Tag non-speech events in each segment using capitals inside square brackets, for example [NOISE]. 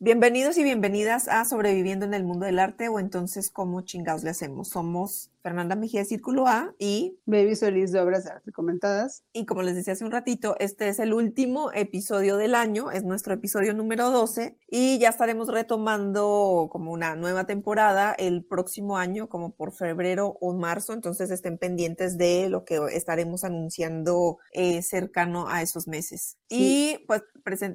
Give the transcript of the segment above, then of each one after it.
Bienvenidos y bienvenidas a Sobreviviendo en el Mundo del Arte o entonces cómo chingados le hacemos. Somos Fernanda Mejía Círculo A y Baby Solís de Obras de Arte Comentadas. Y como les decía hace un ratito, este es el último episodio del año, es nuestro episodio número 12 y ya estaremos retomando como una nueva temporada el próximo año, como por febrero o marzo, entonces estén pendientes de lo que estaremos anunciando eh, cercano a esos meses. Y pues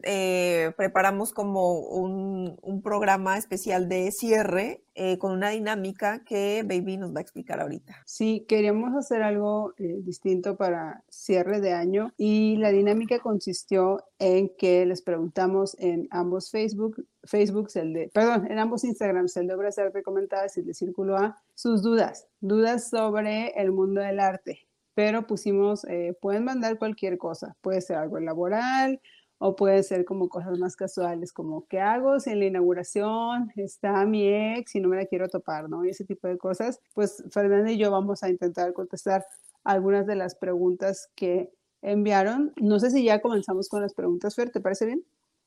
eh, preparamos como un, un programa especial de cierre eh, con una dinámica que Baby nos va a explicar ahorita. Sí, queríamos hacer algo eh, distinto para cierre de año y la dinámica consistió en que les preguntamos en ambos Facebook, Facebook, el de, perdón, en ambos Instagrams, el de Obras de Arte Comentadas y el de Círculo A, sus dudas, dudas sobre el mundo del arte. Pero pusimos, eh, pueden mandar cualquier cosa, puede ser algo laboral, o puede ser como cosas más casuales, como ¿qué hago si en la inauguración está mi ex y no me la quiero topar, ¿no? Y ese tipo de cosas. Pues Fernanda y yo vamos a intentar contestar algunas de las preguntas que enviaron. No sé si ya comenzamos con las preguntas, Fer, ¿te parece bien?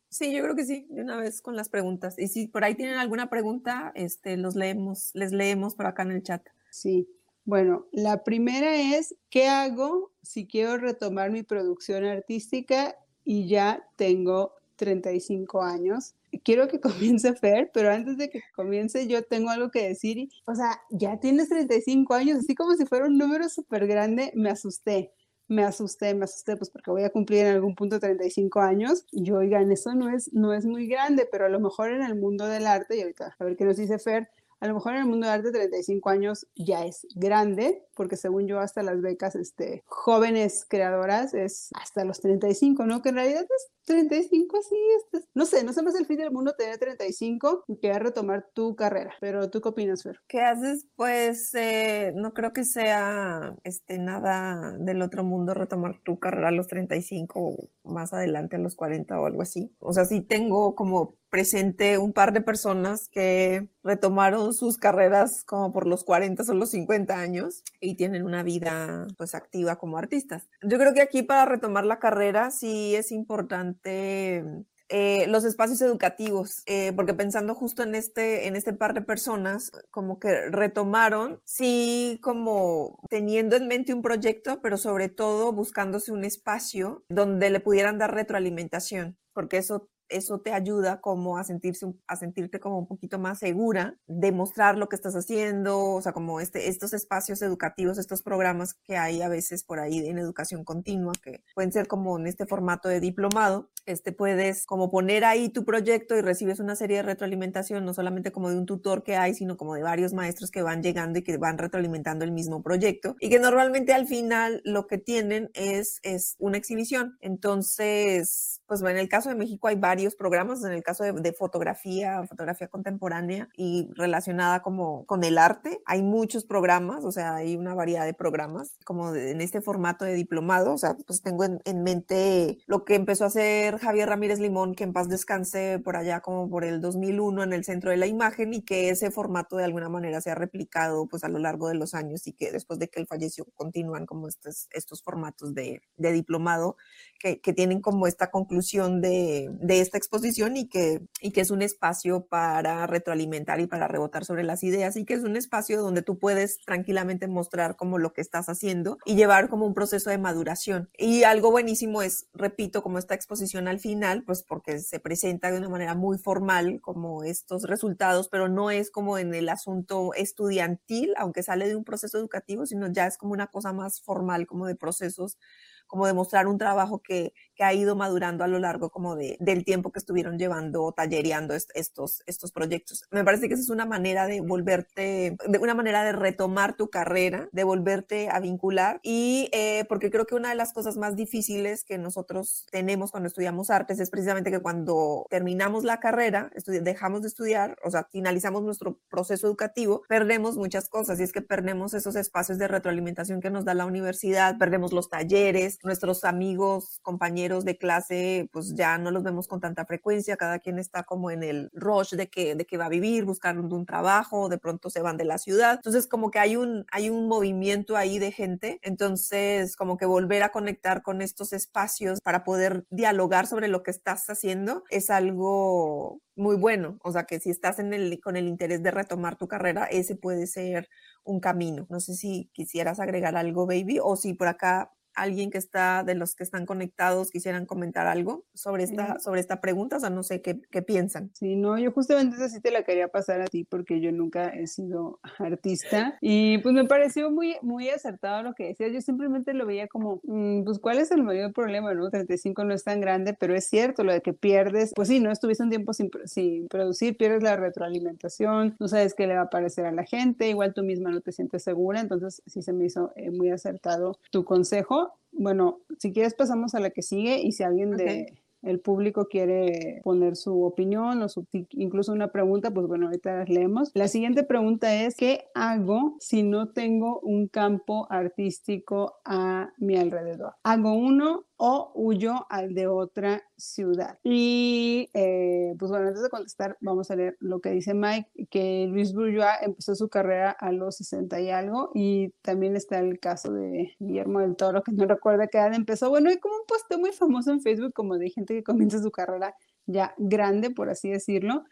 Sí, yo creo que sí, de una vez con las preguntas. Y si por ahí tienen alguna pregunta, este, los leemos, les leemos por acá en el chat. Sí. Bueno, la primera es, ¿qué hago si quiero retomar mi producción artística y ya tengo 35 años. Quiero que [LAUGHS] comience Fer, pero antes de que comience yo tengo algo que decir. o sea, ya tienes 35 años, así como si fuera un número súper grande, me asusté. Me asusté, me asusté, pues porque voy a cumplir en algún punto 35 años. Y yo, oigan, eso no es, no es muy grande, pero a lo mejor en el mundo del arte, y ahorita a ver qué nos dice Fer, a lo mejor en el mundo del arte 35 años ya es grande, porque según yo hasta las becas este, jóvenes creadoras es hasta los 35, ¿no? Que en realidad es 35, sí, este, no sé, no sé más el fin del mundo tener 35 y querer retomar tu carrera, pero ¿tú qué opinas, Fer? ¿Qué haces? Pues eh, no creo que sea este, nada del otro mundo retomar tu carrera a los 35 o más adelante a los 40 o algo así. O sea, sí tengo como presente un par de personas que retomaron sus carreras como por los 40 o los 50 años y tienen una vida pues activa como artistas. Yo creo que aquí para retomar la carrera sí es importante eh, los espacios educativos, eh, porque pensando justo en este, en este par de personas, como que retomaron, sí, como teniendo en mente un proyecto, pero sobre todo buscándose un espacio donde le pudieran dar retroalimentación, porque eso eso te ayuda como a, sentirse, a sentirte como un poquito más segura de mostrar lo que estás haciendo, o sea, como este, estos espacios educativos, estos programas que hay a veces por ahí en educación continua, que pueden ser como en este formato de diplomado, este puedes como poner ahí tu proyecto y recibes una serie de retroalimentación, no solamente como de un tutor que hay, sino como de varios maestros que van llegando y que van retroalimentando el mismo proyecto y que normalmente al final lo que tienen es, es una exhibición. Entonces, pues en el caso de México hay varios programas, en el caso de, fotografía, fotografía contemporánea y relacionada como con el arte, hay muchos programas, o sea, hay una variedad de programas como en este formato de diplomado, o sea, pues tengo en, en mente lo que empezó a hacer Javier Ramírez Limón, que en paz descanse por allá como por el 2001 en el centro de la imagen y que ese formato de alguna manera se ha replicado pues a lo largo de los años y que después de que él falleció continúan como estos, estos formatos de, de diplomado que, que, tienen como esta conclusión de, de, esta exposición y que, y que es un espacio para retroalimentar y para rebotar sobre las ideas y que es un espacio donde tú puedes tranquilamente mostrar como lo que estás haciendo y llevar como un proceso de maduración. Y algo buenísimo es, repito, como esta exposición al final, pues porque se presenta de una manera muy formal como estos resultados, pero no es como en el asunto estudiantil, aunque sale de un proceso educativo, sino ya es como una cosa más formal, como de procesos como demostrar un trabajo que, que ha ido madurando a lo largo como de, del tiempo que estuvieron llevando, tallereando estos, estos proyectos. Me parece que esa es una manera de volverte, de una manera de retomar tu carrera, de volverte a vincular y eh, porque creo que una de las cosas más difíciles que nosotros tenemos cuando estudiamos artes es precisamente que cuando terminamos la carrera, dejamos de estudiar, o sea, finalizamos nuestro proceso educativo, perdemos muchas cosas y es que perdemos esos espacios de retroalimentación que nos da la universidad, perdemos los talleres, nuestros amigos, compañeros, de clase, pues ya no los vemos con tanta frecuencia, cada quien está como en el rush de que, de que va a vivir, buscando un trabajo, de pronto se van de la ciudad. Entonces, como que hay un, hay un movimiento ahí de gente. Entonces, como que volver a conectar con estos espacios para poder dialogar sobre lo que estás haciendo es algo muy bueno. O sea, que si estás en el, con el interés de retomar tu carrera, ese puede ser un camino. No sé si quisieras agregar algo, baby, o si por acá alguien que está, de los que están conectados, quisieran comentar algo sobre esta, sobre esta pregunta, o sea, no sé qué, qué piensan. Sí, no, yo justamente esa sí te la quería pasar a ti porque yo nunca he sido [LAUGHS] artista y pues me pareció muy, muy acertado lo que decías, yo simplemente lo veía como, mm, pues cuál es el mayor problema, ¿no? 35 no es tan grande, pero es cierto, lo de que pierdes, pues sí, no estuviste un tiempo sin, sin producir, pierdes la retroalimentación, no sabes qué le va a parecer a la gente, igual tú misma no te sientes segura, entonces sí se me hizo eh, muy acertado tu consejo bueno, si quieres pasamos a la que sigue y si alguien de el público quiere poner su opinión o incluso una pregunta, pues bueno, ahorita las leemos. La siguiente pregunta es, ¿qué hago si no tengo un campo artístico a mi alrededor? ¿Hago uno o huyo al de otra ciudad. Y eh, pues bueno, antes de contestar, vamos a leer lo que dice Mike, que Luis Bourgeois empezó su carrera a los 60 y algo, y también está el caso de Guillermo del Toro, que no recuerda qué edad empezó. Bueno, hay como un post muy famoso en Facebook, como de gente que comienza su carrera ya grande, por así decirlo,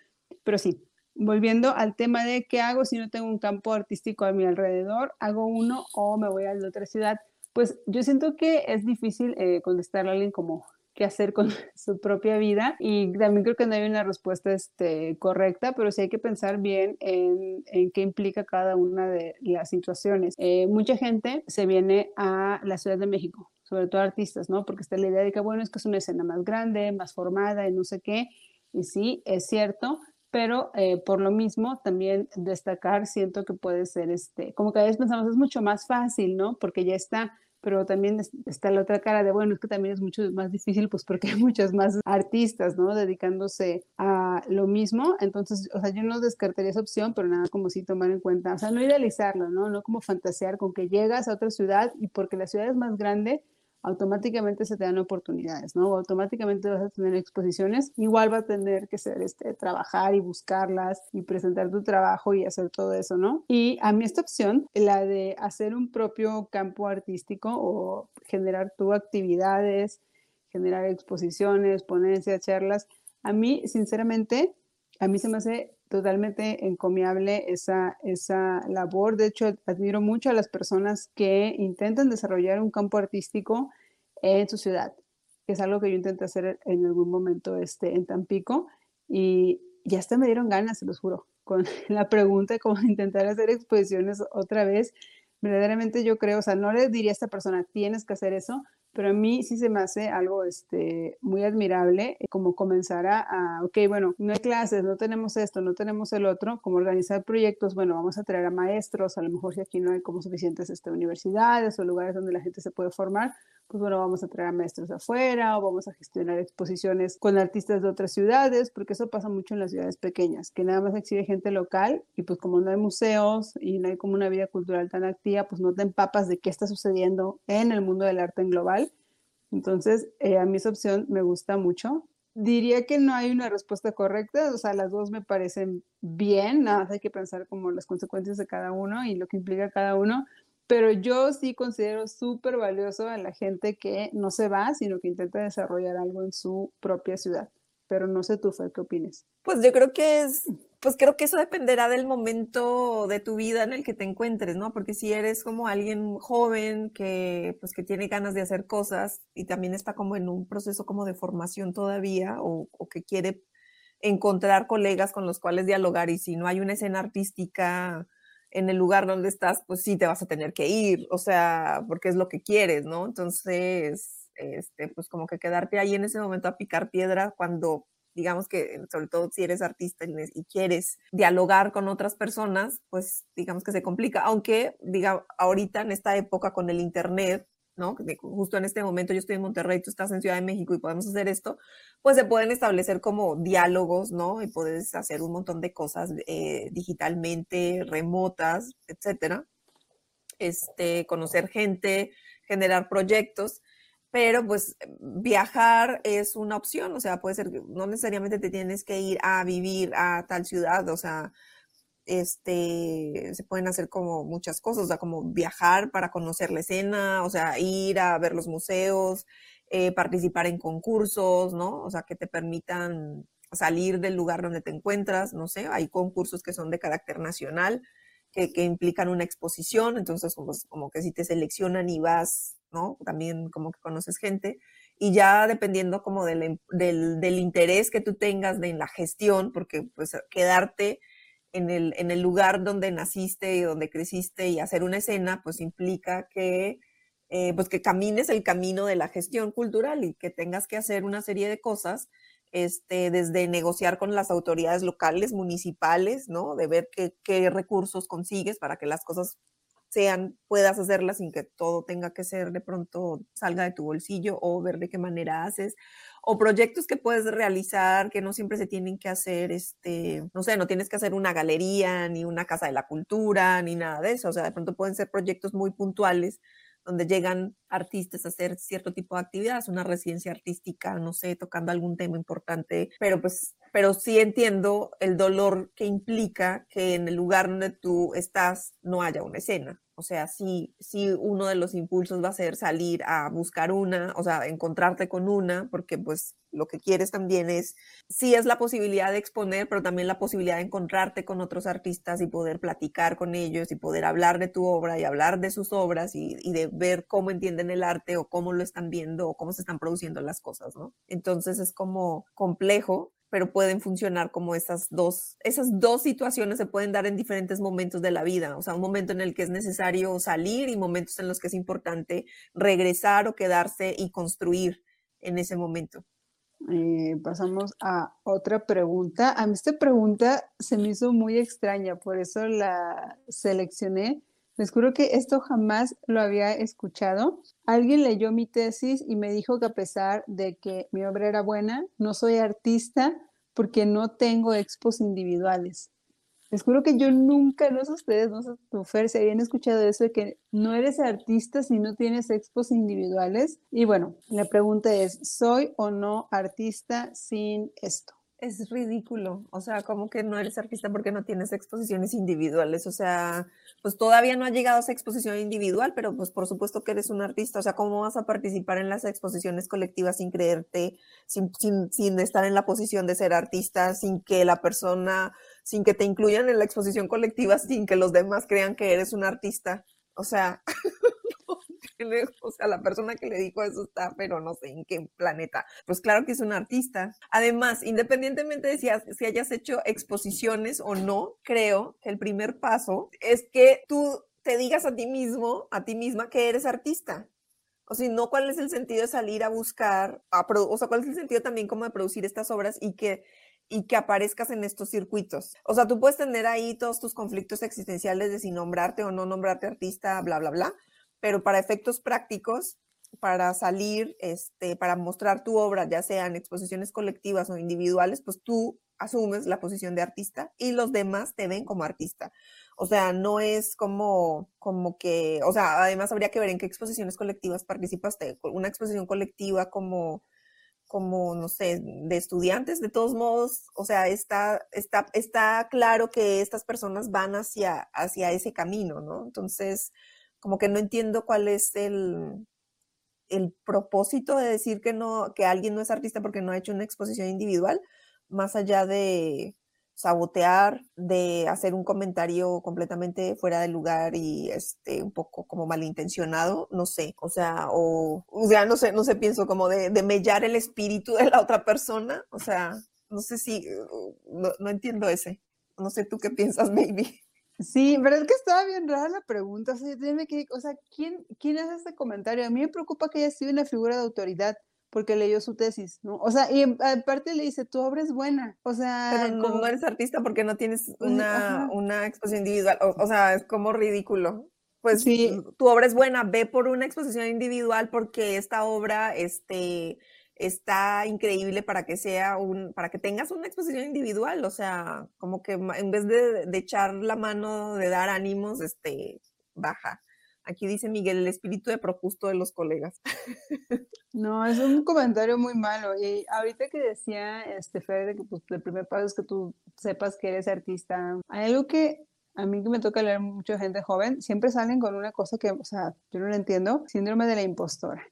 pero sí. Volviendo al tema de qué hago si no tengo un campo artístico a mi alrededor, hago uno o me voy a la otra ciudad. Pues yo siento que es difícil eh, contestarle a alguien como qué hacer con [LAUGHS] su propia vida y también creo que no hay una respuesta este, correcta, pero sí hay que pensar bien en, qué implica cada una de las situaciones. Eh, mucha gente se viene a la Ciudad de México, sobre todo artistas, ¿no? Porque está la idea de que, bueno, es que es una escena más grande, más formada y no sé qué, y sí, es cierto, pero eh, por lo mismo también destacar siento que puede ser este, como que a veces pensamos es mucho más fácil, ¿no? Porque ya está pero también está la otra cara de, bueno, es que también es mucho más difícil, pues porque hay muchos más artistas, ¿no? Dedicándose a lo mismo. Entonces, o sea, yo no descartaría esa opción, pero nada como si tomar en cuenta, o sea, no idealizarlo, ¿no? No como fantasear con que llegas a otra ciudad y porque la ciudad es más grande, automáticamente se te dan oportunidades, ¿no? Automáticamente vas a tener exposiciones, igual va a tener que ser este, trabajar y buscarlas y presentar tu trabajo y hacer todo eso, ¿no? Y a mí esta opción, la de hacer un propio campo artístico o generar tu actividades, generar exposiciones, ponencias, charlas, a mí, sinceramente, a mí se me hace totalmente encomiable esa, esa labor. De hecho, admiro mucho a las personas que intentan desarrollar un campo artístico en su ciudad, que es algo que yo intenté hacer en algún momento este, en Tampico y ya hasta me dieron ganas, se los juro, con [LAUGHS] la pregunta de cómo intentar hacer exposiciones otra vez. Verdaderamente yo creo, o sea, no le diría a esta persona, tienes que hacer eso, pero a mí sí se me hace algo este, muy admirable, eh, como comenzar a, ok, bueno, no hay clases, no tenemos esto, no tenemos el otro, como organizar proyectos, bueno, vamos a traer a maestros, a lo mejor si aquí no hay como suficientes este, universidades o lugares donde la gente se puede formar, pues bueno, vamos a traer a maestros afuera o vamos a gestionar exposiciones con artistas de otras ciudades, porque eso pasa mucho en las ciudades pequeñas, que nada más exhibe gente local y pues como no hay museos y no hay como una vida cultural tan activa, pues no te empapas de qué está sucediendo en el mundo del arte en global. Entonces, eh, a mí esa opción me gusta mucho. Diría que no hay una respuesta correcta, o sea, las dos me parecen bien, nada más hay que pensar como las consecuencias de cada uno y lo que implica cada uno, pero yo sí considero súper valioso a la gente que no se va, sino que intenta desarrollar algo en su propia ciudad. Pero no sé tú, Fer, ¿qué opinas? Pues yo creo que es, pues creo que eso dependerá del momento de tu vida en el que te encuentres, ¿no? Porque si eres como alguien joven que, pues que tiene ganas de hacer cosas y también está como en un proceso como de formación todavía o, o que quiere encontrar colegas con los cuales dialogar y si no hay una escena artística en el lugar donde estás, pues sí te vas a tener que ir, o sea, porque es lo que quieres, ¿no? Entonces, este, pues como que quedarte ahí en ese momento a picar piedra cuando, digamos que, sobre todo si eres artista y quieres dialogar con otras personas, pues digamos que se complica, aunque, diga, ahorita en esta época con el Internet, Justo en este momento yo estoy en Monterrey, tú estás en Ciudad de México y podemos hacer esto, pues se pueden establecer como diálogos, ¿no? Y puedes hacer un montón de cosas eh, digitalmente, remotas, etcétera. Este, conocer gente, generar proyectos, pero pues viajar es una opción, o sea, puede ser no necesariamente te tienes que ir a vivir a tal ciudad, o sea, este, se pueden hacer como muchas cosas, o sea, como viajar para conocer la escena, o sea, ir a ver los museos, eh, participar en concursos, ¿no? O sea, que te permitan salir del lugar donde te encuentras, no sé, hay concursos que son de carácter nacional, que, que implican una exposición, entonces pues, como que si te seleccionan y vas, ¿no? También como que conoces gente y ya dependiendo como del, del, del interés que tú tengas de, en la gestión, porque pues quedarte en el, en el lugar donde naciste y donde creciste y hacer una escena, pues implica que, eh, pues que camines el camino de la gestión cultural y que tengas que hacer una serie de cosas, este, desde negociar con las autoridades locales, municipales, ¿no? De ver qué, qué recursos consigues para que las cosas sean, puedas hacerlas sin que todo tenga que ser de pronto salga de tu bolsillo o ver de qué manera haces o proyectos que puedes realizar que no siempre se tienen que hacer, este, no sé, no tienes que hacer una galería, ni una casa de la cultura, ni nada de eso. O sea, de pronto pueden ser proyectos muy puntuales donde llegan artistas a hacer cierto tipo de actividades, una residencia artística, no sé, tocando algún tema importante, pero pues, pero sí entiendo el dolor que implica que en el lugar donde tú estás no haya una escena. O sea, si, si uno de los impulsos va a ser salir a buscar una, o sea, encontrarte con una, porque pues lo que quieres también es, sí es la posibilidad de exponer, pero también la posibilidad de encontrarte con otros artistas y poder platicar con ellos y poder hablar de tu obra y hablar de sus obras y, y de ver cómo entienden el arte o cómo lo están viendo o cómo se están produciendo las cosas, ¿no? Entonces es como complejo, pero pueden funcionar como esas dos, esas dos situaciones se pueden dar en diferentes momentos de la vida, o sea, un momento en el que es necesario salir y momentos en los que es importante regresar o quedarse y construir en ese momento. Eh, pasamos a otra pregunta. A mí esta pregunta se me hizo muy extraña, por eso la seleccioné. Les juro que esto jamás lo había escuchado. Alguien leyó mi tesis y me dijo que a pesar de que mi obra era buena, no soy artista porque no tengo expos individuales. Les juro que yo nunca, no sé ustedes, no sé tu Fer, si habían escuchado eso de que no eres artista si no tienes expos individuales. Y bueno, la pregunta es, ¿soy o no artista sin esto? Es ridículo, o sea, como que no eres artista porque no tienes exposiciones individuales, o sea, pues todavía no ha llegado a esa exposición individual, pero pues por supuesto que eres un artista, o sea, ¿cómo vas a participar en las exposiciones colectivas sin creerte, sin, sin, sin estar en la posición de ser artista, sin que la persona, sin que te incluyan en la exposición colectiva, sin que los demás crean que eres un artista? O sea, [LAUGHS] [LAUGHS] o sea, la persona que le dijo eso está, pero no sé en qué planeta. Pues claro que es un artista. Además, independientemente de si, si hayas hecho exposiciones o no, creo que el primer paso es que tú te digas a ti mismo, a ti misma, que eres artista. O si no, ¿cuál es el sentido de salir a buscar, a o sea, cuál es el sentido también como de producir estas obras y que y que aparezcas en estos circuitos. O sea, tú puedes tener ahí todos tus conflictos existenciales de si nombrarte o no nombrarte artista, bla, bla, bla, pero para efectos prácticos, para salir, este, para mostrar tu obra, ya sean exposiciones colectivas o individuales, pues tú asumes la posición de artista y los demás te ven como artista. O sea, no es como, como que, o sea, además habría que ver en qué exposiciones colectivas participaste. Una exposición colectiva como, como, no sé, de estudiantes, de todos modos, o sea, está, está, está claro que estas personas van hacia, hacia ese camino, ¿no? Entonces, como que no entiendo cuál es el, el propósito de decir que no, que alguien no es artista porque no ha hecho una exposición individual, más allá de sabotear, de hacer un comentario completamente fuera de lugar y este un poco como malintencionado, no sé, o sea, o, o no sé, no sé, pienso como de, de mellar el espíritu de la otra persona, o sea, no sé si, no, no entiendo ese, no sé tú qué piensas, [LAUGHS] maybe. Sí, pero es que estaba bien rara la pregunta. O sea, que, o sea ¿quién, ¿quién hace este comentario? A mí me preocupa que haya sido una figura de autoridad porque leyó su tesis, ¿no? O sea, y aparte le dice, tu obra es buena, o sea... Pero no, no eres artista porque no tienes una, una exposición individual, o, o, sea, es como ridículo. Pues sí. tu obra es buena, ve por una exposición individual porque esta obra, este, está increíble para que sea un, para que tengas una exposición individual, o sea, como que en vez de, echar la mano, de dar ánimos, este, baja. Aquí dice Miguel, el espíritu de propuesto de los colegas. [LAUGHS] No, es un comentario muy malo. Y ahorita que decía este Fer, que pues, el primer paso es que tú sepas que eres artista, hay algo que a mí que me toca leer mucha gente joven, siempre salen con una cosa que, o sea, yo no lo entiendo, síndrome de la impostora.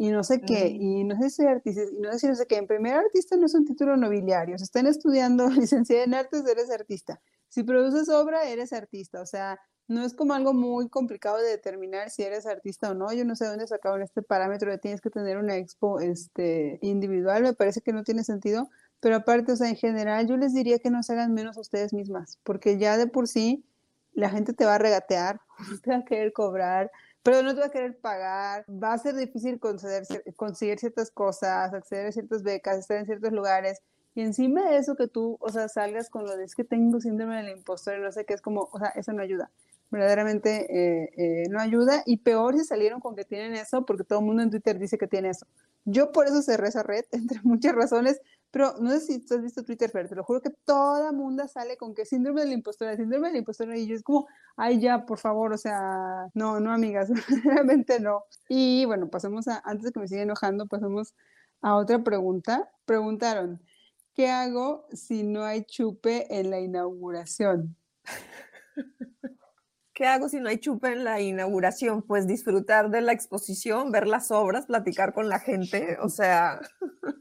Y no sé qué, y no sé si artista, y no sé si no sé qué. En primer, artista no es un título nobiliario. Si están estudiando [LAUGHS] licenciada en artes, eres artista. Si produces obra, eres artista. O sea, no es como algo muy complicado de determinar si eres artista o no. Yo no sé dónde sacaron este parámetro de tienes que tener una expo este, individual. Me parece que no tiene sentido. Pero aparte, o sea, en general, yo les diría que no se hagan menos a ustedes mismas, porque ya de por sí la gente te va a regatear, [LAUGHS] te va a querer cobrar, pero no te va a querer pagar, va a ser difícil conceder, conseguir ciertas cosas, acceder a ciertas becas, estar en ciertos lugares. Y encima de eso que tú, o sea, salgas con lo de es que tengo síndrome del impostor y no sé qué, es como, o sea, eso no ayuda verdaderamente eh, eh, no ayuda y peor si salieron con que tienen eso porque todo el mundo en Twitter dice que tiene eso. Yo por eso cerré esa red, [LAUGHS] entre muchas razones, pero no sé si tú has visto Twitter, pero te lo juro que toda mundo sale con que síndrome de la impostora, síndrome de la impostora y yo es como, ay ya, por favor, o sea, no, no amigas, [LAUGHS] realmente no. Y bueno, pasemos a, antes de que me siga enojando, pasemos a otra pregunta. Preguntaron, ¿qué hago si no hay chupe en la inauguración? [LAUGHS] ¿Qué hago si no hay chupe en la inauguración? Pues disfrutar de la exposición, ver las obras, platicar con la gente, o sea, [LAUGHS]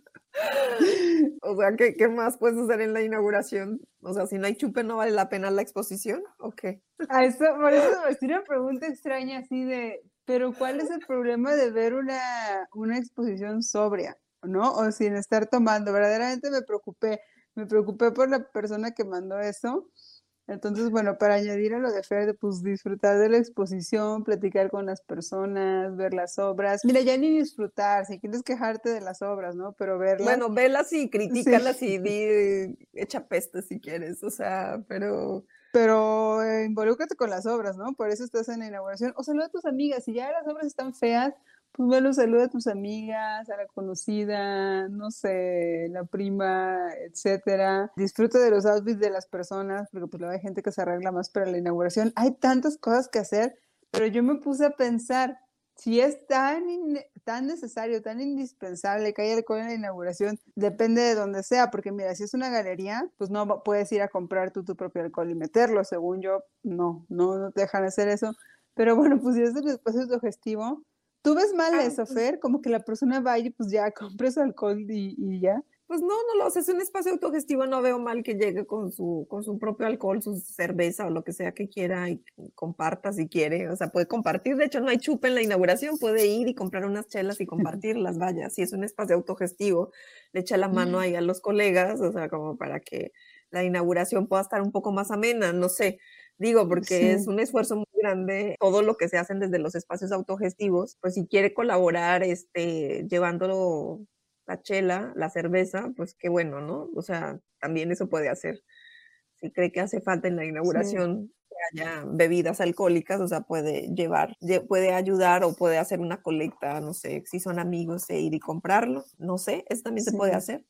o sea, ¿qué, más puedes hacer en la inauguración? O sea, si no hay chupe, ¿no vale la pena la exposición? ¿O qué? A eso, por eso me una pregunta extraña así de, pero ¿cuál es el problema de ver una, una exposición sobria, ¿no? O sin estar tomando. Verdaderamente me preocupé, me preocupé por la persona que mandó eso entonces, bueno, para añadir a lo de Fer, pues disfrutar de la exposición, platicar con las personas, ver las obras. Mira, ya ni disfrutar, si quieres quejarte de las obras, ¿no? Pero verlas. Bueno, velas y critícalas y di, echa peste si quieres, o sea, pero. Pero eh, involúcrate con las obras, ¿no? Por eso estás en la inauguración. O saluda a tus amigas, si ya las obras están feas, pues bueno, saluda a tus amigas, a la conocida, no sé, la prima, etcétera. Disfruta de los outfits de las personas, porque pues luego hay gente que se arregla más para la inauguración. Hay tantas cosas que hacer, pero yo me puse a pensar, si es tan, tan necesario, tan indispensable que haya alcohol en la inauguración, depende de dónde sea, porque mira, si es una galería, pues no puedes ir a comprar tú tu propio alcohol y meterlo, según yo, no, no, no te dejan hacer eso. Pero bueno, pues si es el espacio sugestivo, ¿Tú ves mal ah, eso, pues Fer? Como que la persona vaya y pues ya [LAUGHS] compre su alcohol y, ya. Pues no, no lo sé, es un espacio autogestivo, no veo mal que llegue con su, con su propio alcohol, su cerveza o lo que sea que quiera y comparta si quiere, o sea, puede compartir, de hecho no hay chupa en la inauguración, puede ir y comprar unas chelas y [LAUGHS] compartirlas, vaya, si es un espacio autogestivo, le echa la mano ahí a los colegas, o sea, como para que la inauguración pueda estar un poco más amena, no sé, digo, porque es un esfuerzo muy grande todo lo que se hacen desde los espacios autogestivos, pues si quiere colaborar este, llevándolo la chela, la cerveza, pues qué bueno, ¿no? O sea, también eso puede hacer. Si cree que hace falta en la inauguración haya bebidas alcohólicas, o sea, puede llevar, puede ayudar o puede hacer una colecta, no sé, si son amigos e ir y comprarlo, no sé, eso también se puede hacer.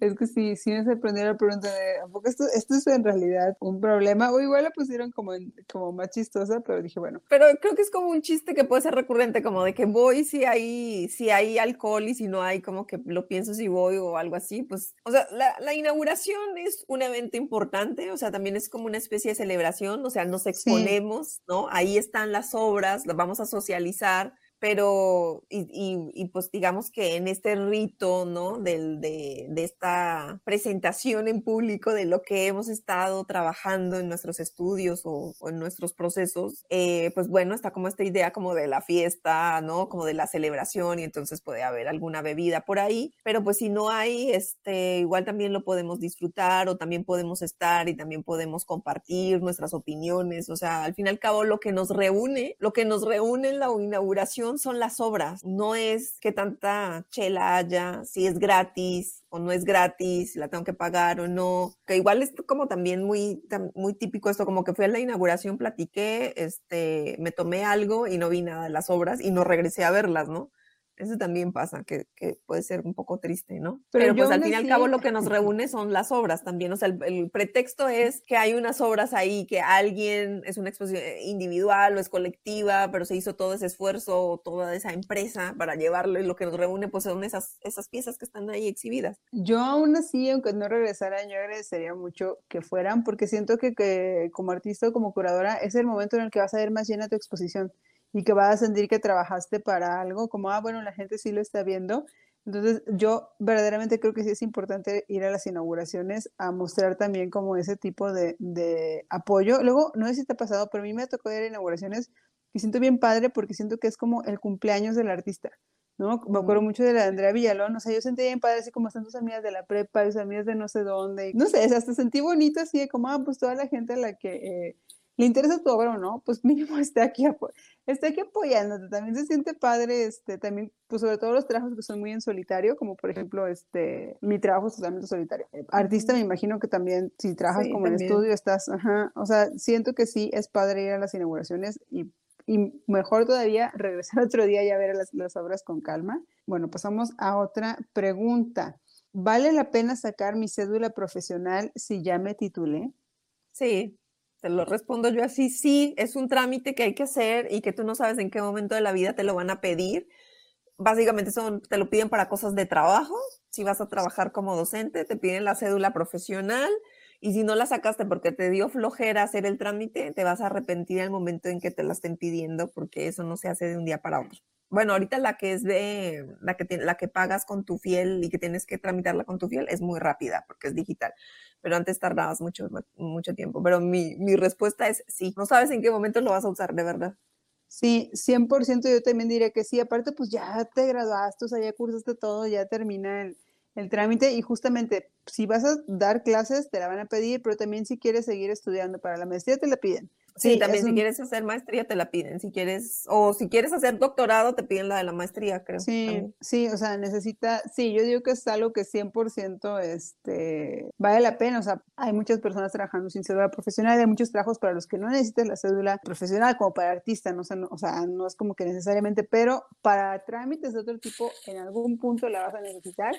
Es que sí, sí me sorprendió la pregunta de, ¿a poco esto, esto es en realidad un problema? O igual la pusieron como, como más chistosa, pero dije, bueno. Pero creo que es como un chiste que puede ser recurrente, como de que voy si hay, si hay alcohol y si no hay, como que lo pienso si voy o algo así, pues, o sea, la, la inauguración es un evento importante, o sea, también es como una especie de celebración, o sea, nos exponemos, ¿no? Ahí están las obras, las vamos a socializar pero, y, y, pues digamos que en este rito, ¿no? Del, de, de, esta presentación en público de lo que hemos estado trabajando en nuestros estudios o, en nuestros procesos, eh, pues bueno, está como esta idea como de la fiesta, ¿no? Como de la celebración y entonces puede haber alguna bebida por ahí, pero pues si no hay, este, igual también lo podemos disfrutar o también podemos estar y también podemos compartir nuestras opiniones, o sea, al fin y al cabo lo que nos reúne, lo que nos reúne en la inauguración son las obras, no es que tanta chela haya, si es gratis o no es gratis, si la tengo que pagar o no, que igual es como también muy, muy típico esto, como que fui a la inauguración, platiqué, este, me tomé algo y no vi nada de las obras y no regresé a verlas, ¿no? Eso también pasa, que, puede ser un poco triste, ¿no? Pero, pues al fin y al cabo lo que nos reúne son las obras también. O sea, el, pretexto es que hay unas obras ahí, que alguien es una exposición eh, individual o es colectiva, pero se hizo todo ese esfuerzo, toda esa empresa para llevarlo y lo que nos reúne pues son esas, esas piezas que están ahí exhibidas. Yo aún así, aunque no regresaran, yo agradecería mucho que fueran, porque siento que, que como artista o como curadora es el momento en el que vas a ver más llena tu exposición y que vas a sentir que trabajaste para algo, como, ah, bueno, la gente sí lo está viendo. Entonces, yo verdaderamente creo que sí es importante ir a las inauguraciones a mostrar también como ese tipo de, de apoyo. Luego, no sé si te ha pasado, pero a mí me tocado ir a inauguraciones y siento bien padre porque siento que es como el cumpleaños del artista. ¿no? Me acuerdo mucho de la de Andrea Villalón, o sea, yo sentí bien padre así como están tus amigas de la prepa, tus amigas de no sé dónde, no sé, hasta sentí bonito así de como, ah, pues toda la gente a la que eh, le interesa tu obra o no, pues mínimo [LAUGHS] esté aquí, esté aquí apoyándote. También se siente padre, este, también, pues sobre todo los trabajos que son muy en solitario, como por ejemplo, este, mi trabajo es totalmente solitario. Eh, artista, me imagino que también, si trabajas como en estudio, estás, ajá, o sea, siento que sí es padre ir a las inauguraciones y, y mejor todavía regresar [LAUGHS] otro día y a ver las, las obras con calma. Bueno, pasamos a otra pregunta. ¿Vale la pena sacar mi cédula profesional si ya me titulé? Sí, te lo respondo yo así, sí, es un trámite que hay que hacer y que tú no sabes en qué momento de la vida te lo van a pedir. Básicamente son, te lo piden para cosas de trabajo. Si vas a trabajar como docente, te piden la cédula profesional y si no la sacaste porque te dio flojera hacer el trámite, te vas a arrepentir el momento en que te la estén pidiendo porque eso no se hace de un día para otro. Bueno, ahorita la que es de, la que, la que pagas con tu fiel y que tienes que tramitarla con tu fiel es muy rápida porque es digital pero antes tardabas mucho, mucho tiempo. Pero mi, mi respuesta es sí, no sabes en qué momento lo vas a usar, de verdad. Sí, 100% yo también diría que sí. Aparte, pues ya te graduaste, o sea, ya cursaste todo, ya termina el, el trámite y justamente si vas a dar clases te la van a pedir, pero también si quieres seguir estudiando para la maestría te la piden. Sí, también si quieres hacer maestría te la piden, si quieres, o si quieres hacer doctorado te piden la de la maestría, creo. Sí, sí, o sea, necesita, sí, yo digo que es algo que 100% este, vale la pena, o sea, hay muchas personas trabajando sin cédula profesional, hay muchos trabajos para los que no necesitas la cédula profesional, como para artista, no, o sea, no es como que necesariamente, pero para trámites de otro tipo, en algún punto la vas a necesitar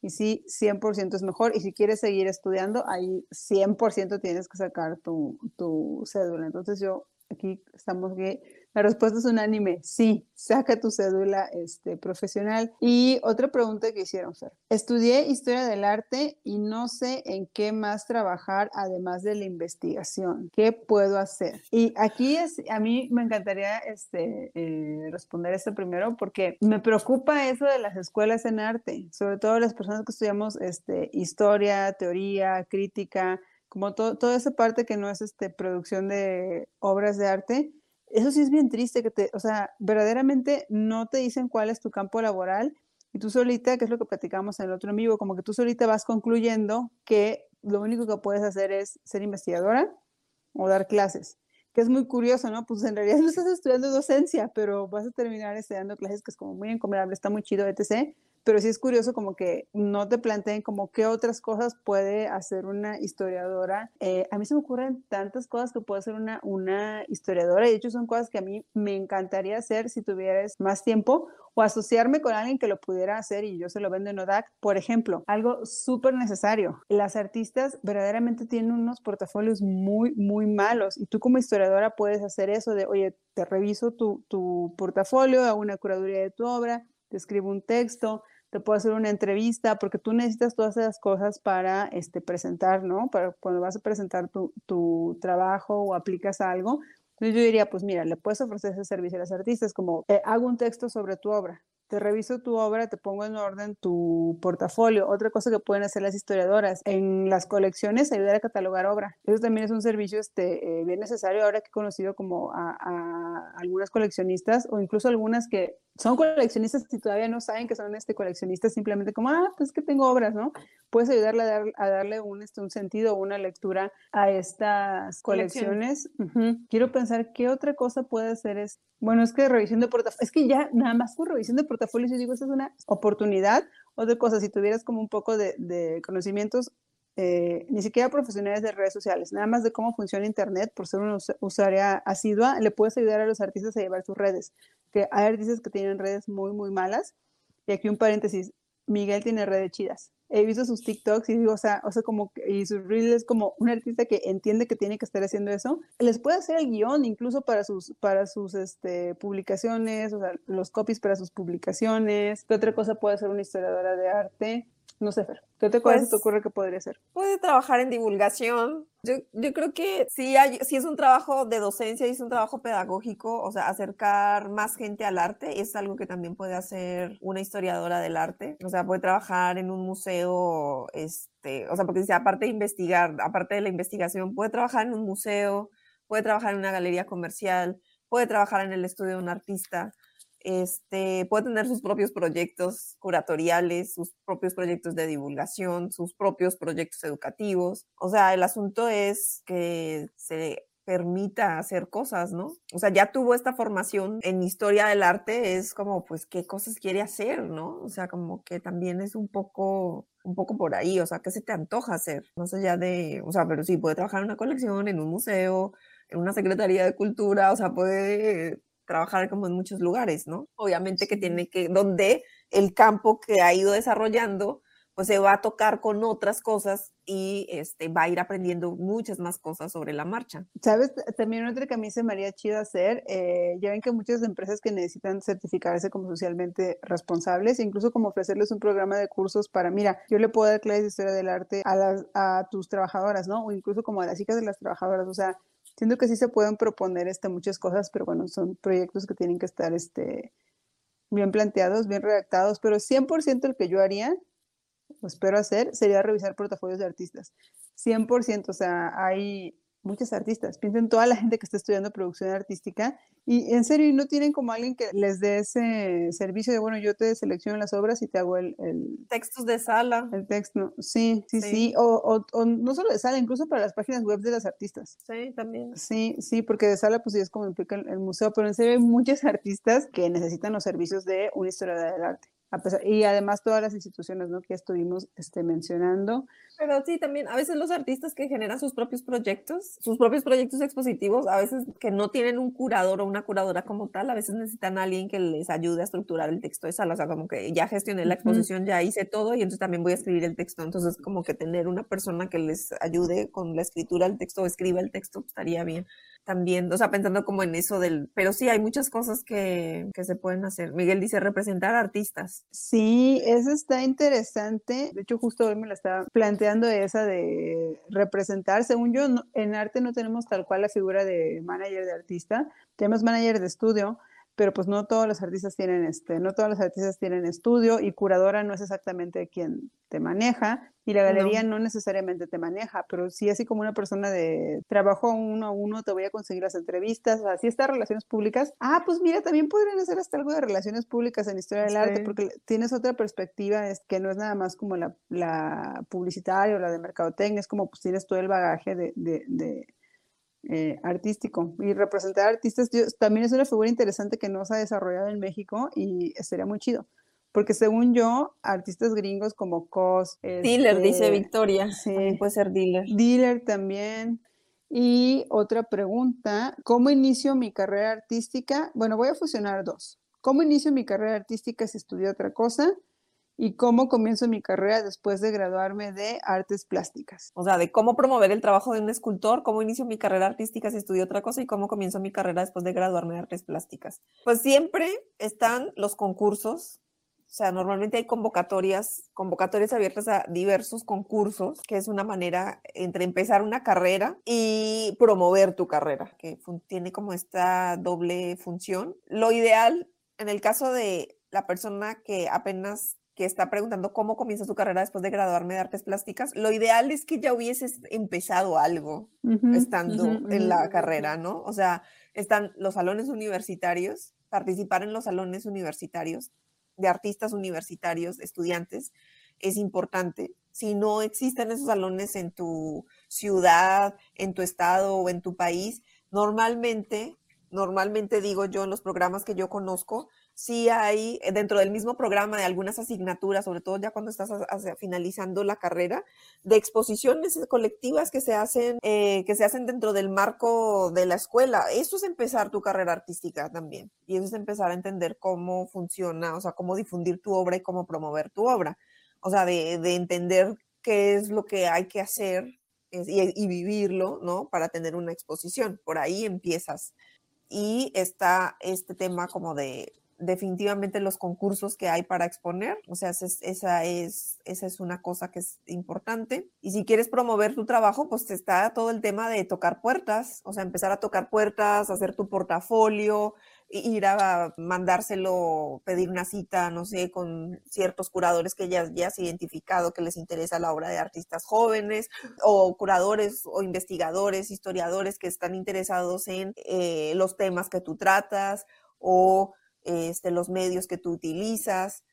y sí, 100% es mejor. Y si quieres seguir estudiando, ahí 100% tienes que sacar tu, tu cédula. Entonces yo aquí estamos que la respuesta es unánime, sí, saca tu cédula este, profesional. Y otra pregunta que hicieron, Fer. Estudié historia del arte y no sé en qué más trabajar además de la investigación. ¿Qué puedo hacer? Y aquí es, a mí me encantaría este, eh, responder esto primero porque me preocupa eso de las escuelas en arte, sobre todo las personas que estudiamos este, historia, teoría, crítica como toda esa parte que no es este, producción de obras de arte, eso sí es bien triste, que te, o sea, verdaderamente no te dicen cuál es tu campo laboral y tú solita, que es lo que platicamos en el otro amigo, como que tú solita vas concluyendo que lo único que puedes hacer es ser investigadora o dar clases, que es muy curioso, ¿no? Pues en realidad no estás estudiando docencia, pero vas a terminar estudiando clases que es como muy encomendable, está muy chido, etc pero sí es curioso como que no te planteen como qué otras cosas puede hacer una historiadora. Eh, a mí se me ocurren tantas cosas que puede hacer una, una historiadora y de hecho son cosas que a mí me encantaría hacer si tuvieras más tiempo o asociarme con alguien que lo pudiera hacer y yo se lo vendo en ODAC. Por ejemplo, algo súper necesario. Las artistas verdaderamente tienen unos portafolios muy, muy malos y tú como historiadora puedes hacer eso de, oye, te reviso tu, tu portafolio, hago una curaduría de tu obra, te escribo un texto, te puedo hacer una entrevista, porque tú necesitas todas esas cosas para este, presentar, ¿no? Para cuando vas a presentar tu, tu trabajo o aplicas algo. Entonces yo diría, pues mira, le puedes ofrecer ese servicio a las artistas, como eh, hago un texto sobre tu obra, te reviso tu obra, te pongo en orden tu portafolio. Otra cosa que pueden hacer las historiadoras en las colecciones, ayudar a catalogar obra. Eso también es un servicio este, eh, bien necesario ahora que he conocido como a, a, algunas coleccionistas o incluso algunas que son coleccionistas y todavía no saben que son este, coleccionistas, simplemente como, ah, pues que tengo obras, ¿no? Puedes ayudarle a, dar, a darle un, este, un sentido o una lectura a estas colecciones. Quiero pensar qué otra cosa puede hacer es, bueno, es que revisión de portafolio, es que ya nada más por revisión de portafolio, yo digo, esta es una oportunidad. Otra cosa, si tuvieras como un poco de, de conocimientos, eh, ni siquiera profesionales de redes sociales, nada más de cómo funciona Internet, por ser una usuaria asidua, le puedes ayudar a los artistas a llevar sus redes. Que hay artistas que tienen redes muy, muy malas. Y aquí un paréntesis, Miguel tiene redes chidas. He visto sus TikToks y digo, o sea, o sea, como, y sus reels como un artista que entiende que tiene que estar haciendo eso. Les puede hacer el guion incluso para sus, para sus este, publicaciones, o sea, los copies para sus publicaciones. ¿Qué otra cosa puede ser una historiadora de arte? No sé, Fer. ¿Qué te, pues, te ocurre que podría ser? Puede trabajar en divulgación. Yo, yo creo que sí, hay, sí es un trabajo de docencia y es un trabajo pedagógico, o sea, acercar más gente al arte es algo que también puede hacer una historiadora del arte. O sea, puede trabajar en un museo, este, o sea, porque dice, aparte de investigar, aparte de la investigación, puede trabajar en un museo, puede trabajar en una galería comercial, puede trabajar en el estudio de un artista este, puede tener sus propios proyectos curatoriales, sus propios proyectos de divulgación, sus propios proyectos educativos. O sea, el asunto es que se permita hacer cosas, ¿no? O sea, ya tuvo esta formación en historia del arte, es como, pues, ¿qué cosas quiere hacer, no? O sea, como que también es un poco, un poco por ahí, o sea, ¿qué se te antoja hacer? Más allá de, o sea, pero sí, puede trabajar en una colección, en un museo, en una secretaría de cultura, o sea, puede trabajar como en muchos lugares, ¿no? Obviamente que tiene que, donde el campo que ha ido desarrollando, pues se va a tocar con otras cosas y este, va a ir aprendiendo muchas más cosas sobre la marcha. ¿Sabes? También otra que a mí se me haría chido hacer, eh, ya ven que muchas empresas que necesitan certificarse como socialmente responsables, incluso como ofrecerles un programa de cursos para, mira, yo le puedo dar clases de historia del arte a, las, a tus trabajadoras, ¿no? O incluso como a las hijas de las trabajadoras, o sea, Siento que sí se pueden proponer este, muchas cosas, pero bueno, son proyectos que tienen que estar este, bien planteados, bien redactados, pero 100% el que yo haría, o espero hacer, sería revisar portafolios de artistas. 100%, o sea, hay muchos artistas. Piensen toda la gente que está estudiando producción artística y en serio, no tienen como alguien que les dé ese servicio de, bueno, yo te selecciono las obras y te hago el... Textos de sala. El texto, sí, sí, sí. O, o, no solo de sala, incluso para las páginas web de las artistas. Sí, también. Sí, sí, porque de sala pues es como implica el, museo, pero en serio hay muchos artistas que necesitan los servicios de una historia del arte y además todas las instituciones ¿no? que estuvimos este, mencionando. Pero sí, también a veces los artistas que generan sus propios proyectos, sus propios proyectos expositivos, a veces que no tienen un curador o una curadora como tal, a veces necesitan a alguien que les ayude a estructurar el texto de sala, o sea, como que ya gestioné la exposición, ya hice todo y entonces también voy a escribir el texto, entonces como que tener una persona que les ayude con la escritura del texto o escriba el texto pues, estaría bien también, o sea, pensando como en eso del, pero sí, hay muchas cosas que, que, se pueden hacer. Miguel dice representar artistas. Sí, eso está interesante. De hecho, justo hoy me la estaba planteando esa de representar. Según yo, en arte no tenemos tal cual la figura de manager de artista, tenemos manager de estudio, pero pues no todos los artistas tienen este, no todos los artistas tienen estudio y curadora no es exactamente quien te maneja y la galería no. necesariamente te maneja, pero sí así como una persona de trabajo uno a uno, te voy a conseguir las entrevistas, así estas relaciones públicas. Ah, pues mira, también podrían hacer hasta algo de relaciones públicas en historia del arte porque tienes otra perspectiva, es que no es nada más como la, la publicitaria o la de mercadotecnia, es como pues tienes todo el bagaje de, de eh, artístico. Y representar artistas también es una figura interesante que no se ha desarrollado en México y sería muy chido. Porque según yo, artistas gringos como Cos... Dealer, dice este, Victoria. Sí. puede ser dealer. Dealer también. Y otra pregunta, ¿cómo inicio mi carrera artística? Bueno, voy a fusionar dos. ¿Cómo inicio mi carrera artística si estudié otra cosa? Y cómo comienzo mi carrera después de graduarme de artes plásticas. O sea, de cómo promover el trabajo de un escultor, cómo inicio mi carrera artística si estudio otra cosa y cómo comienzo mi carrera después de graduarme de artes plásticas. Pues siempre están los concursos. O sea, normalmente hay convocatorias, convocatorias abiertas a diversos concursos, que es una manera entre empezar una carrera y promover tu carrera, que tiene como esta doble función. Lo ideal, en el caso de la persona que apenas que está preguntando cómo comienza su carrera después de graduarme de artes plásticas, lo ideal es que ya hubieses empezado algo estando en la carrera, ¿no? O sea, están los salones universitarios, participar en los salones universitarios de artistas universitarios, estudiantes, es importante. Si no existen esos salones en tu ciudad, en tu estado o en tu país, normalmente, normalmente digo yo en los programas que yo conozco, sí hay eh, dentro del mismo programa de algunas asignaturas, sobre todo ya cuando estás finalizando la carrera, de exposiciones colectivas que se hacen, eh, que se hacen dentro del marco de la escuela. Eso es empezar tu carrera artística también. Y eso es empezar a entender cómo funciona, o sea, cómo difundir tu obra y cómo promover tu obra. O sea, de, entender qué es lo que hay que hacer y, y vivirlo, ¿no? Para tener una exposición. Por ahí empiezas y está este tema como de definitivamente los concursos que hay para exponer, o sea, esa es, esa es una cosa que es importante. Y si quieres promover tu trabajo, pues está todo el tema de tocar puertas, o sea, empezar a tocar puertas, hacer tu portafolio, ir a mandárselo, pedir una cita, no sé, con ciertos curadores que ya, ya has identificado que les interesa la obra de artistas jóvenes, o curadores o investigadores, historiadores que están interesados en eh, los temas que tú tratas, o este, los medios que tú utilizas.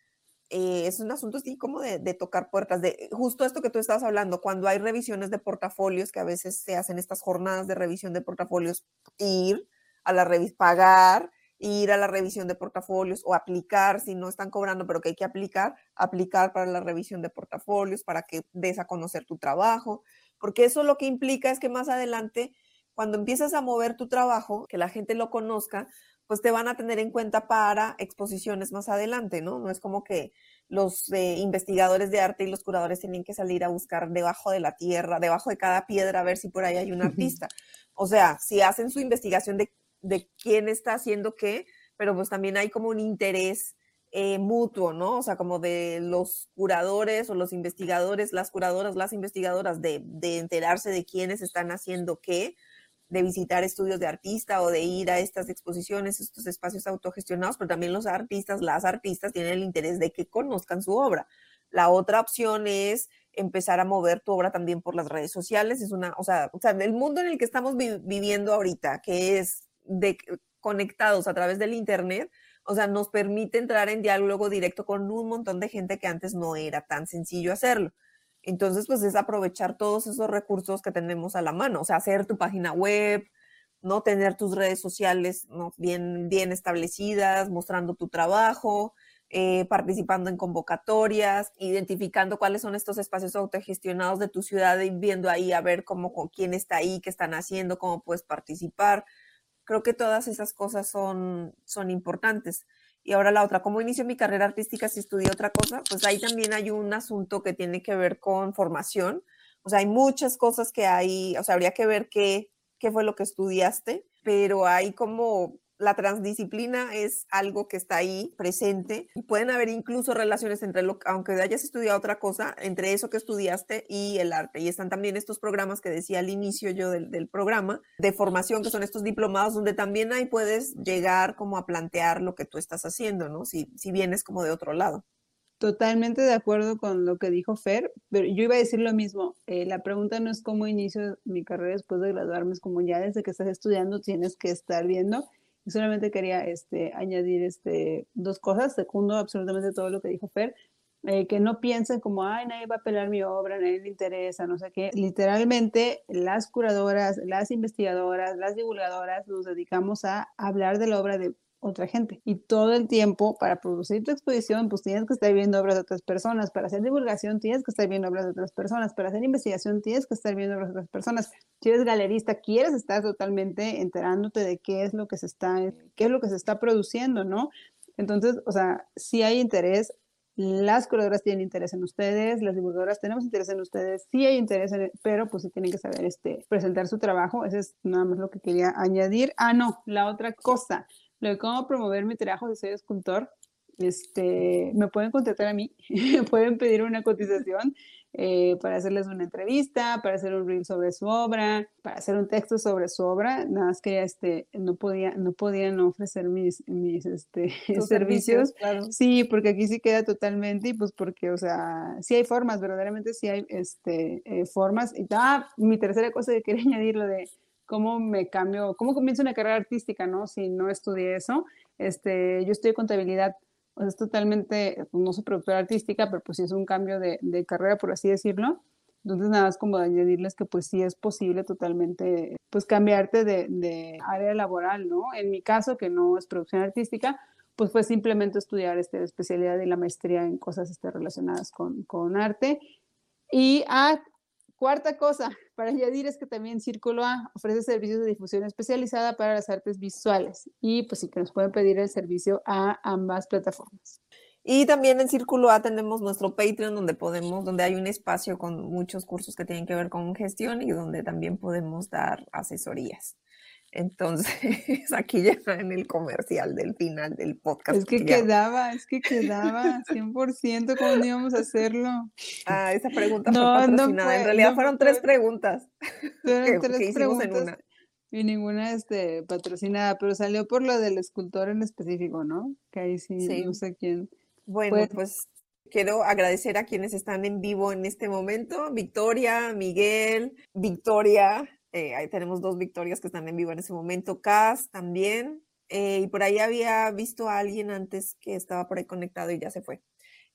Eh, es un asunto así como de, tocar puertas, de justo esto que tú estabas hablando, cuando hay revisiones de portafolios, que a veces se hacen estas jornadas de revisión de portafolios, ir a la revisión, pagar, ir a la revisión de portafolios o aplicar, si no están cobrando, pero que hay que aplicar, aplicar para la revisión de portafolios, para que des a conocer tu trabajo, porque eso lo que implica es que más adelante, cuando empiezas a mover tu trabajo, que la gente lo conozca, pues te van a tener en cuenta para exposiciones más adelante, ¿no? No es como que los eh, investigadores de arte y los curadores tienen que salir a buscar debajo de la tierra, debajo de cada piedra, a ver si por ahí hay un artista. O sea, si hacen su investigación de, quién está haciendo qué, pero pues también hay como un interés eh, mutuo, ¿no? O sea, como de los curadores o los investigadores, las curadoras, las investigadoras, de, de enterarse de quiénes están haciendo qué de visitar estudios de artista o de ir a estas exposiciones, estos espacios autogestionados, pero también los artistas, las artistas tienen el interés de que conozcan su obra. La otra opción es empezar a mover tu obra también por las redes sociales. Es una, o sea, o sea el mundo en el que estamos viviendo ahorita, que es de conectados a través del internet, o sea, nos permite entrar en diálogo directo con un montón de gente que antes no era tan sencillo hacerlo. Entonces, pues es aprovechar todos esos recursos que tenemos a la mano, o sea, hacer tu página web, ¿no? Tener tus redes sociales bien, bien establecidas, mostrando tu trabajo, eh, participando en convocatorias, identificando cuáles son estos espacios autogestionados de tu ciudad y viendo ahí a ver cómo, con quién está ahí, qué están haciendo, cómo puedes participar. Creo que todas esas cosas son, son importantes. Y ahora la otra, ¿cómo inicio mi carrera artística si estudié otra cosa? Pues ahí también hay un asunto que tiene que ver con formación. O sea, hay muchas cosas que hay, o sea, habría que ver qué, qué fue lo que estudiaste, pero hay como la transdisciplina es algo que está ahí presente. Pueden haber incluso relaciones entre lo, aunque hayas estudiado otra cosa, entre eso que estudiaste y el arte. Y están también estos programas que decía al inicio yo del, programa de formación, que son estos diplomados, donde también ahí puedes llegar como a plantear lo que tú estás haciendo, ¿no? Si, si vienes como de otro lado. Totalmente de acuerdo con lo que dijo Fer, pero yo iba a decir lo mismo. Eh, la pregunta no es cómo inicio mi carrera después de graduarme, es como ya desde que estás estudiando tienes que estar viendo solamente quería este, añadir este, dos cosas. Segundo, absolutamente todo lo que dijo Fer. Eh, que no piensen como, ay, nadie va a pelar mi obra, nadie le interesa, no sé qué. Literalmente, las curadoras, las investigadoras, las divulgadoras nos dedicamos a hablar de la obra de otra gente. Y todo el tiempo para producir tu exposición, pues tienes que estar viendo obras de otras personas. Para hacer divulgación, tienes que estar viendo obras de otras personas. Para hacer investigación, tienes que estar viendo obras de otras personas. Si eres galerista, quieres estar totalmente enterándote de qué es lo que se está, qué es lo que se está produciendo, ¿no? Entonces, o sea, si hay interés, las curadoras tienen interés en ustedes, las divulgadoras tenemos interés en ustedes, sí hay interés, en, pero pues sí tienen que saber este, presentar su trabajo. Eso es nada más lo que quería añadir. Ah, no, la otra cosa, lo de cómo promover mi trabajo de ser escultor, este, me pueden contratar a mí, [LAUGHS] pueden pedir una cotización eh, para hacerles una entrevista, para hacer un reel sobre su obra, para hacer un texto sobre su obra. Nada más que este, no podía, no podían ofrecer mis, mis este, [LAUGHS] servicios. Sí, porque aquí sí queda totalmente y pues porque, o sea, sí hay formas, verdaderamente sí hay este, eh, formas. Y ah, mi tercera cosa que quería [LAUGHS] añadir, lo de cómo me cambio, cómo comienzo una carrera artística, ¿no? Si no estudié eso, este, yo estudié contabilidad, o sea, es totalmente, no soy productora artística, pero pues sí es un cambio de, de carrera, por así decirlo. Entonces, nada más como de añadirles que pues sí es posible totalmente, pues cambiarte de, de área laboral, ¿no? En mi caso, que no es producción artística, pues fue simplemente estudiar este, especialidad y la maestría en cosas este, relacionadas con, con arte. Y a Cuarta cosa, [LAUGHS] para añadir es que también Círculo A ofrece servicios de difusión especializada para las artes visuales y pues sí que nos pueden pedir el servicio a ambas plataformas. Y también en Círculo A tenemos nuestro Patreon donde podemos, donde hay un espacio con muchos cursos que tienen que ver con gestión y donde también podemos dar asesorías. Entonces, [LAUGHS] aquí ya en el comercial del final del podcast. Es que quedaba, es que quedaba 100%, ¿cómo no íbamos a hacerlo? Ah, esa pregunta no, fue patrocinada. en realidad fueron tres preguntas. [LAUGHS] Fueron tres preguntas. Y ninguna este, patrocinada, pero salió por lo del escultor en específico, ¿no? Que ahí sí, no sé quién. Bueno, pues quiero agradecer a quienes están en vivo en este momento. Victoria, Miguel, Victoria, eh, ahí tenemos dos victorias que están en vivo en ese momento. Cas también. Eh, y por ahí había visto a alguien antes que estaba por ahí conectado y ya se fue.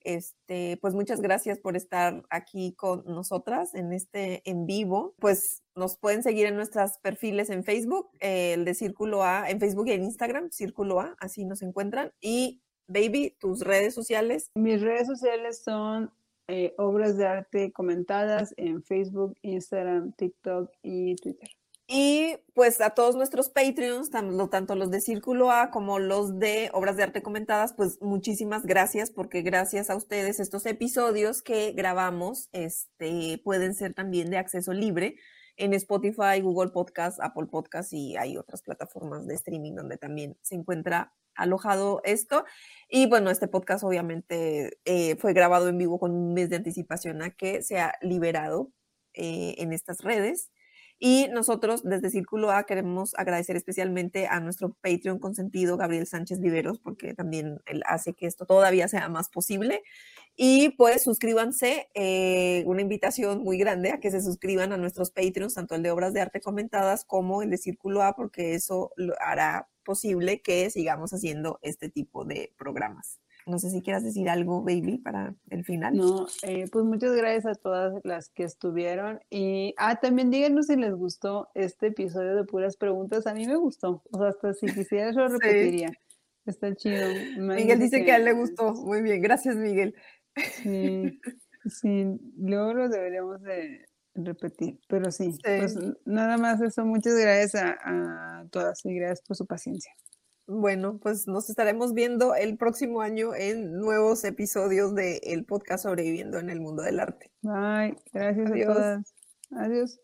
Este, pues muchas gracias por estar aquí con nosotras en este en vivo. Pues nos pueden seguir en nuestros perfiles en Facebook, eh, el de Círculo A, en Facebook y en Instagram, Círculo A, así nos encuentran. Y Baby, tus redes sociales. Mis redes sociales son eh, obras de arte comentadas en Facebook, Instagram, TikTok y Twitter. Y pues a todos nuestros Patreons, tanto los de Círculo A como los de Obras de Arte Comentadas, pues muchísimas gracias, porque gracias a ustedes estos episodios que grabamos este, pueden ser también de acceso libre en Spotify, Google Podcast, Apple Podcast y hay otras plataformas de streaming donde también se encuentra alojado esto. Y bueno, este podcast obviamente eh, fue grabado en vivo con un mes de anticipación a que sea liberado eh, en estas redes. Y nosotros desde Círculo A queremos agradecer especialmente a nuestro Patreon consentido, Gabriel Sánchez Viveros, porque también él hace que esto todavía sea más posible. Y pues suscríbanse, eh, una invitación muy grande a que se suscriban a nuestros Patreons, tanto el de Obras de Arte Comentadas como el de Círculo A, porque eso hará posible que sigamos haciendo este tipo de programas. No sé si quieras decir algo, baby, para el final. No, eh, pues muchas gracias a todas las que estuvieron. Y, ah, también díganos si les gustó este episodio de puras preguntas. A mí me gustó. O sea, hasta si quisiera, yo repetiría. Está chido. Miguel dice que, a él le gustó. Muy bien, gracias, Miguel. Sí, sí, luego lo deberíamos de repetir, pero sí, pues nada más eso, muchas gracias a, a todas y gracias por su paciencia. Bueno, pues nos estaremos viendo el próximo año en nuevos episodios del podcast Sobreviviendo en el Mundo del Arte. Bye, gracias a todas. Adiós.